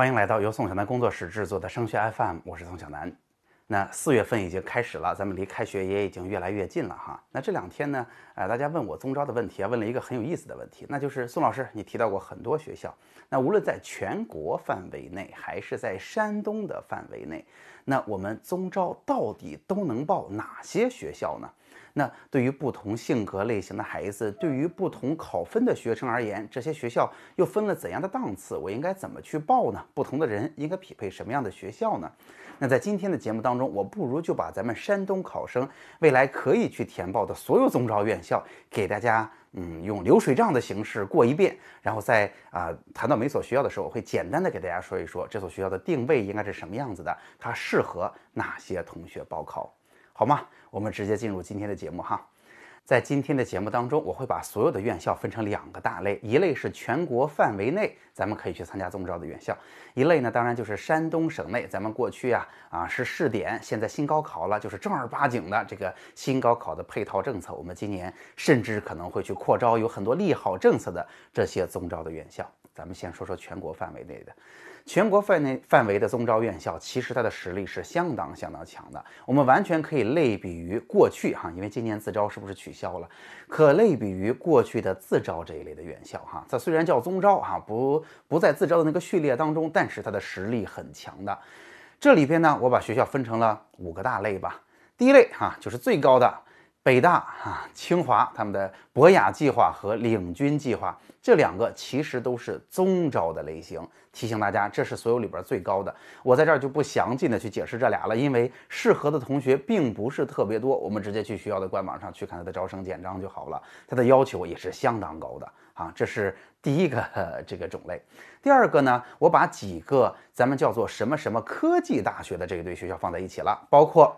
欢迎来到由宋小南工作室制作的升学 FM，我是宋小南。那四月份已经开始了，咱们离开学也已经越来越近了哈。那这两天呢，呃，大家问我中招的问题啊，问了一个很有意思的问题，那就是宋老师，你提到过很多学校，那无论在全国范围内，还是在山东的范围内，那我们中招到底都能报哪些学校呢？那对于不同性格类型的孩子，对于不同考分的学生而言，这些学校又分了怎样的档次？我应该怎么去报呢？不同的人应该匹配什么样的学校呢？那在今天的节目当中，我不如就把咱们山东考生未来可以去填报的所有中招院校，给大家嗯用流水账的形式过一遍，然后在啊谈到每所学校的时候，我会简单的给大家说一说这所学校的定位应该是什么样子的，它适合哪些同学报考。好吗？我们直接进入今天的节目哈。在今天的节目当中，我会把所有的院校分成两个大类，一类是全国范围内咱们可以去参加中招的院校，一类呢当然就是山东省内，咱们过去啊啊是试点，现在新高考了，就是正儿八经的这个新高考的配套政策，我们今年甚至可能会去扩招，有很多利好政策的这些中招的院校。咱们先说说全国范围内的。全国范内范围的中招院校，其实它的实力是相当相当强的。我们完全可以类比于过去哈，因为今年自招是不是取消了？可类比于过去的自招这一类的院校哈。它虽然叫中招哈，不不在自招的那个序列当中，但是它的实力很强的。这里边呢，我把学校分成了五个大类吧。第一类哈，就是最高的。北大啊，清华他们的博雅计划和领军计划这两个其实都是中招的类型。提醒大家，这是所有里边最高的。我在这儿就不详尽的去解释这俩了，因为适合的同学并不是特别多。我们直接去学校的官网上去看它的招生简章就好了。它的要求也是相当高的啊。这是第一个 这个种类。第二个呢，我把几个咱们叫做什么什么科技大学的这一堆学校放在一起了，包括。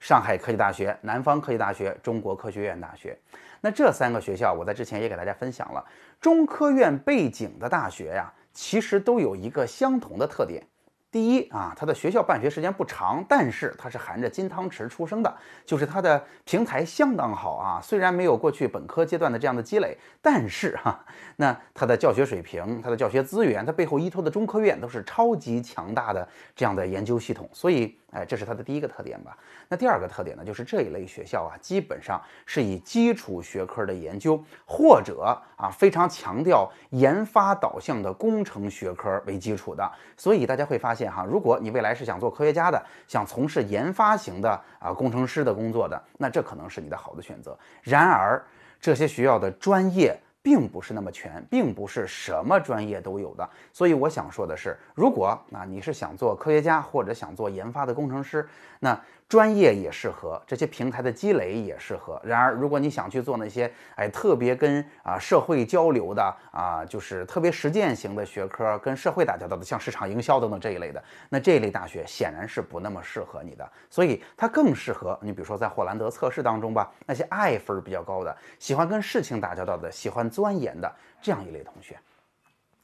上海科技大学、南方科技大学、中国科学院大学，那这三个学校，我在之前也给大家分享了。中科院背景的大学呀，其实都有一个相同的特点。第一啊，它的学校办学时间不长，但是它是含着金汤匙出生的，就是它的平台相当好啊。虽然没有过去本科阶段的这样的积累，但是哈，那它的教学水平、它的教学资源、它背后依托的中科院都是超级强大的这样的研究系统，所以。哎，这是它的第一个特点吧？那第二个特点呢，就是这一类学校啊，基本上是以基础学科的研究，或者啊非常强调研发导向的工程学科为基础的。所以大家会发现哈，如果你未来是想做科学家的，想从事研发型的啊工程师的工作的，那这可能是你的好的选择。然而，这些学校的专业。并不是那么全，并不是什么专业都有的。所以我想说的是，如果啊你是想做科学家或者想做研发的工程师，那。专业也适合，这些平台的积累也适合。然而，如果你想去做那些哎特别跟啊社会交流的啊，就是特别实践型的学科，跟社会打交道的，像市场营销等等这一类的，那这一类大学显然是不那么适合你的。所以它更适合你，比如说在霍兰德测试当中吧，那些爱分比较高的，喜欢跟事情打交道的，喜欢钻研的这样一类同学。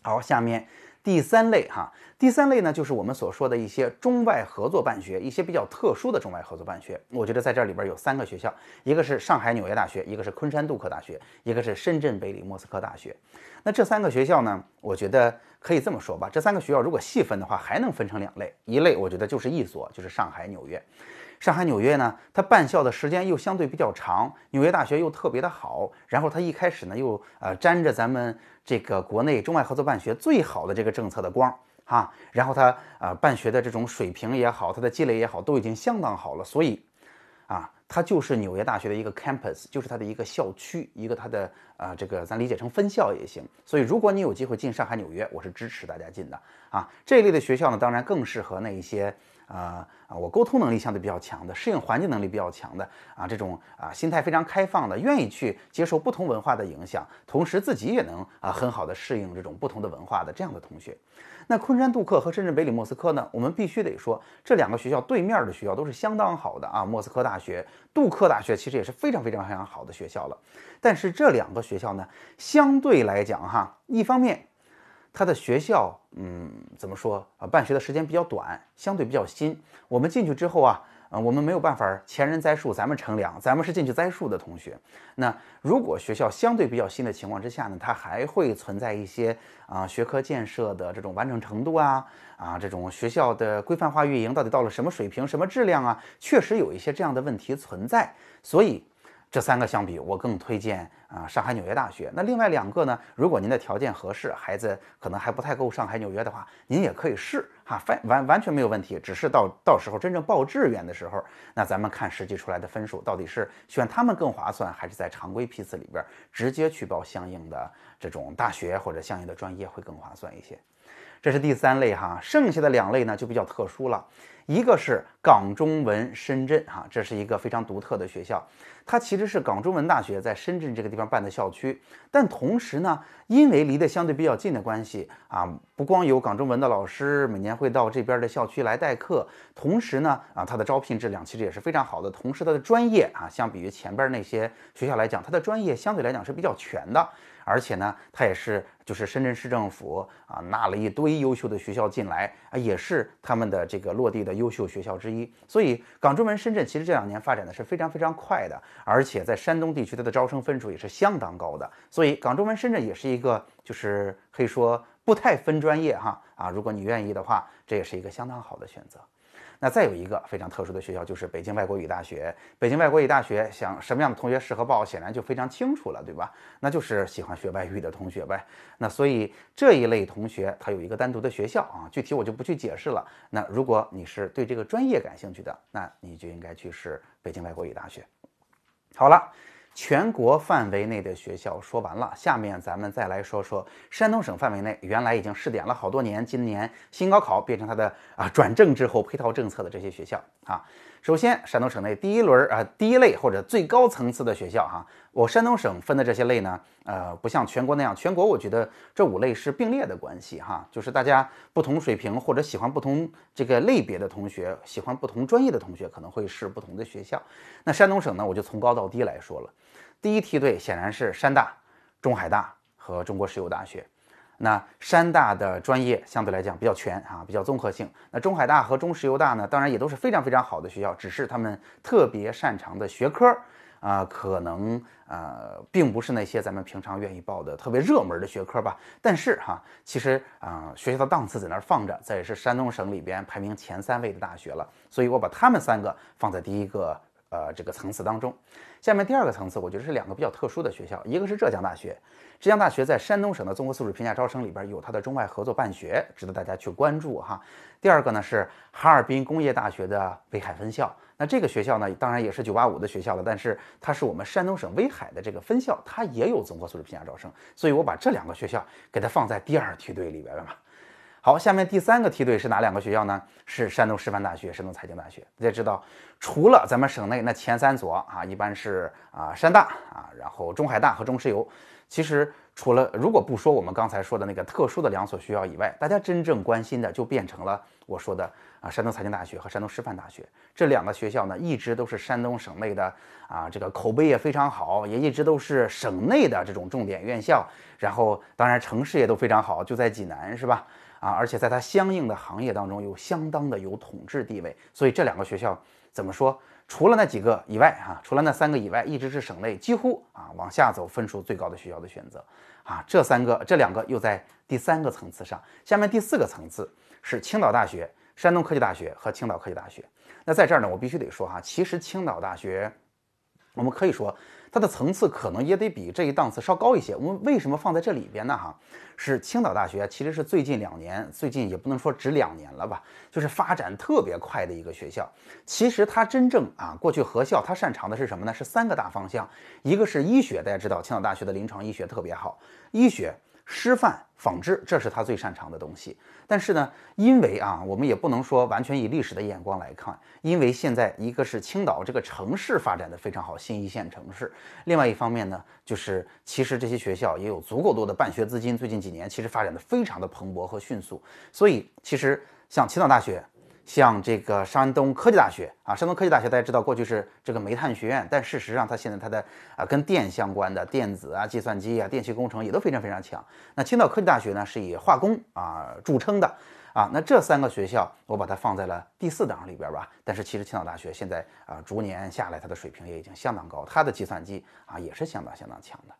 好，下面。第三类哈，第三类呢，就是我们所说的一些中外合作办学，一些比较特殊的中外合作办学。我觉得在这里边有三个学校，一个是上海纽约大学，一个是昆山杜克大学，一个是深圳北理莫斯科大学。那这三个学校呢，我觉得可以这么说吧，这三个学校如果细分的话，还能分成两类，一类我觉得就是一所，就是上海纽约。上海纽约呢，它办校的时间又相对比较长，纽约大学又特别的好，然后它一开始呢又呃沾着咱们。这个国内中外合作办学最好的这个政策的光哈，然后他啊办学的这种水平也好，他的积累也好，都已经相当好了，所以，它就是纽约大学的一个 campus，就是它的一个校区，一个它的啊这个咱理解成分校也行。所以如果你有机会进上海纽约，我是支持大家进的啊。这一类的学校呢，当然更适合那一些。啊啊，我沟通能力相对比较强的，适应环境能力比较强的啊，这种啊心态非常开放的，愿意去接受不同文化的影响，同时自己也能啊很好的适应这种不同的文化的这样的同学。那昆山杜克和深圳北理莫斯科呢，我们必须得说，这两个学校对面的学校都是相当好的啊。莫斯科大学、杜克大学其实也是非常非常非常好的学校了。但是这两个学校呢，相对来讲哈，一方面。他的学校，嗯，怎么说啊？办学的时间比较短，相对比较新。我们进去之后啊，呃，我们没有办法前人栽树，咱们乘凉，咱们是进去栽树的同学。那如果学校相对比较新的情况之下呢，它还会存在一些啊学科建设的这种完整程度啊啊这种学校的规范化运营到底到了什么水平、什么质量啊，确实有一些这样的问题存在，所以。这三个相比，我更推荐啊上海纽约大学。那另外两个呢？如果您的条件合适，孩子可能还不太够上海纽约的话，您也可以试哈，完完完全没有问题。只是到到时候真正报志愿的时候，那咱们看实际出来的分数，到底是选他们更划算，还是在常规批次里边直接去报相应的这种大学或者相应的专业会更划算一些？这是第三类哈，剩下的两类呢就比较特殊了。一个是港中文深圳哈，这是一个非常独特的学校，它其实是港中文大学在深圳这个地方办的校区，但同时呢，因为离得相对比较近的关系啊，不光有港中文的老师每年会到这边的校区来代课，同时呢啊，它的招聘质量其实也是非常好的，同时它的专业啊，相比于前边那些学校来讲，它的专业相对来讲是比较全的。而且呢，它也是就是深圳市政府啊纳了一堆优秀的学校进来啊，也是他们的这个落地的优秀学校之一。所以港中文深圳其实这两年发展的是非常非常快的，而且在山东地区它的招生分数也是相当高的。所以港中文深圳也是一个就是可以说不太分专业哈啊，如果你愿意的话，这也是一个相当好的选择。那再有一个非常特殊的学校，就是北京外国语大学。北京外国语大学想什么样的同学适合报，显然就非常清楚了，对吧？那就是喜欢学外语的同学呗。那所以这一类同学，他有一个单独的学校啊，具体我就不去解释了。那如果你是对这个专业感兴趣的，那你就应该去试北京外国语大学。好了。全国范围内的学校说完了，下面咱们再来说说山东省范围内原来已经试点了好多年，今年新高考变成它的啊转正之后配套政策的这些学校啊。首先，山东省内第一轮啊第一类或者最高层次的学校哈，我山东省分的这些类呢，呃，不像全国那样，全国我觉得这五类是并列的关系哈，就是大家不同水平或者喜欢不同这个类别的同学，喜欢不同专业的同学可能会是不同的学校。那山东省呢，我就从高到低来说了。第一梯队显然是山大、中海大和中国石油大学。那山大的专业相对来讲比较全啊，比较综合性。那中海大和中石油大呢，当然也都是非常非常好的学校，只是他们特别擅长的学科啊，可能呃并不是那些咱们平常愿意报的特别热门的学科吧。但是哈，其实啊学校的档次在那儿放着，这也是山东省里边排名前三位的大学了。所以我把他们三个放在第一个。呃，这个层次当中，下面第二个层次，我觉得是两个比较特殊的学校，一个是浙江大学，浙江大学在山东省的综合素质评价招生里边有它的中外合作办学，值得大家去关注哈。第二个呢是哈尔滨工业大学的威海分校，那这个学校呢，当然也是985的学校了，但是它是我们山东省威海的这个分校，它也有综合素质评价招生，所以我把这两个学校给它放在第二梯队里边了嘛。好，下面第三个梯队是哪两个学校呢？是山东师范大学、山东财经大学。大家知道，除了咱们省内那前三所啊，一般是啊山大啊，然后中海大和中石油。其实除了如果不说我们刚才说的那个特殊的两所学校以外，大家真正关心的就变成了我说的啊山东财经大学和山东师范大学这两个学校呢，一直都是山东省内的啊这个口碑也非常好，也一直都是省内的这种重点院校。然后当然城市也都非常好，就在济南，是吧？啊，而且在它相应的行业当中有相当的有统治地位，所以这两个学校怎么说？除了那几个以外，哈，除了那三个以外，一直是省内几乎啊往下走分数最高的学校的选择。啊，这三个，这两个又在第三个层次上。下面第四个层次是青岛大学、山东科技大学和青岛科技大学。那在这儿呢，我必须得说哈，其实青岛大学，我们可以说。它的层次可能也得比这一档次稍高一些。我们为什么放在这里边呢？哈，是青岛大学其实是最近两年，最近也不能说只两年了吧，就是发展特别快的一个学校。其实它真正啊，过去合校它擅长的是什么呢？是三个大方向，一个是医学，大家知道青岛大学的临床医学特别好，医学。师范纺织，这是他最擅长的东西。但是呢，因为啊，我们也不能说完全以历史的眼光来看，因为现在一个是青岛这个城市发展的非常好，新一线城市；另外一方面呢，就是其实这些学校也有足够多的办学资金，最近几年其实发展的非常的蓬勃和迅速。所以，其实像青岛大学。像这个山东科技大学啊，山东科技大学大家知道过去是这个煤炭学院，但事实上它现在它的啊跟电相关的电子啊、计算机啊、电气工程也都非常非常强。那青岛科技大学呢是以化工啊著称的啊。那这三个学校我把它放在了第四档里边吧。但是其实青岛大学现在啊，逐年下来它的水平也已经相当高，它的计算机啊也是相当相当强的。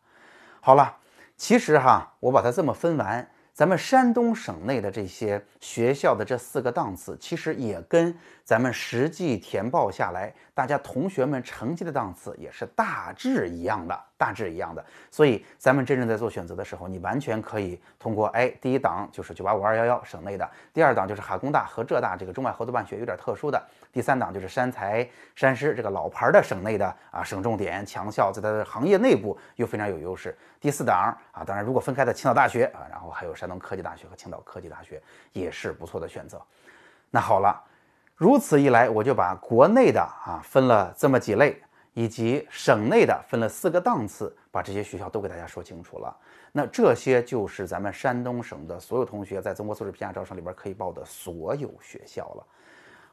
好了，其实哈，我把它这么分完。咱们山东省内的这些学校的这四个档次，其实也跟咱们实际填报下来，大家同学们成绩的档次也是大致一样的，大致一样的。所以咱们真正在做选择的时候，你完全可以通过，哎，第一档就是九八五二幺幺省内的，第二档就是哈工大和浙大这个中外合作办学有点特殊的，第三档就是山财山师这个老牌的省内的啊省重点强校，在它的行业内部又非常有优势。第四档啊，当然如果分开的青岛大学啊，然后还有山东科技大学和青岛科技大学也是不错的选择。那好了，如此一来，我就把国内的啊分了这么几类，以及省内的分了四个档次，把这些学校都给大家说清楚了。那这些就是咱们山东省的所有同学在中国素质评价招生里边可以报的所有学校了。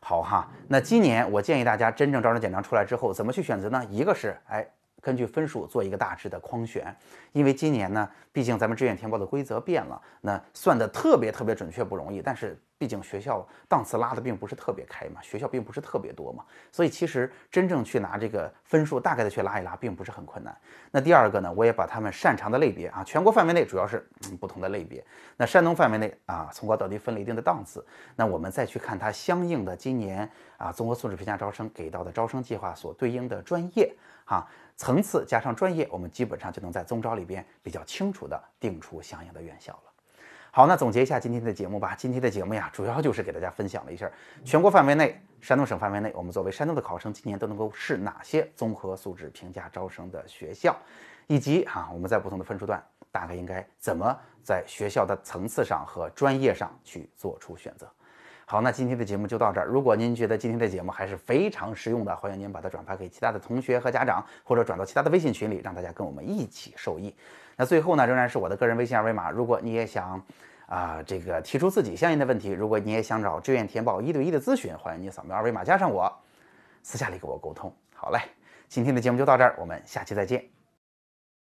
好哈，那今年我建议大家真正招生简章出来之后，怎么去选择呢？一个是哎。根据分数做一个大致的框选，因为今年呢，毕竟咱们志愿填报的规则变了，那算的特别特别准确不容易。但是毕竟学校档次拉的并不是特别开嘛，学校并不是特别多嘛，所以其实真正去拿这个分数大概的去拉一拉，并不是很困难。那第二个呢，我也把他们擅长的类别啊，全国范围内主要是不同的类别。那山东范围内啊，从高到低分了一定的档次。那我们再去看它相应的今年啊，综合素质评价招生给到的招生计划所对应的专业啊。层次加上专业，我们基本上就能在综招里边比较清楚的定出相应的院校了。好，那总结一下今天的节目吧。今天的节目呀，主要就是给大家分享了一下全国范围内、山东省范围内，我们作为山东的考生，今年都能够试哪些综合素质评价招生的学校，以及啊我们在不同的分数段大概应该怎么在学校的层次上和专业上去做出选择。好，那今天的节目就到这儿。如果您觉得今天的节目还是非常实用的，欢迎您把它转发给其他的同学和家长，或者转到其他的微信群里，让大家跟我们一起受益。那最后呢，仍然是我的个人微信二维码。如果你也想啊，这个提出自己相应的问题，如果你也想找志愿填报一对一的咨询，欢迎你扫描二维码加上我，私下里跟我沟通。好嘞，今天的节目就到这儿，我们下期再见。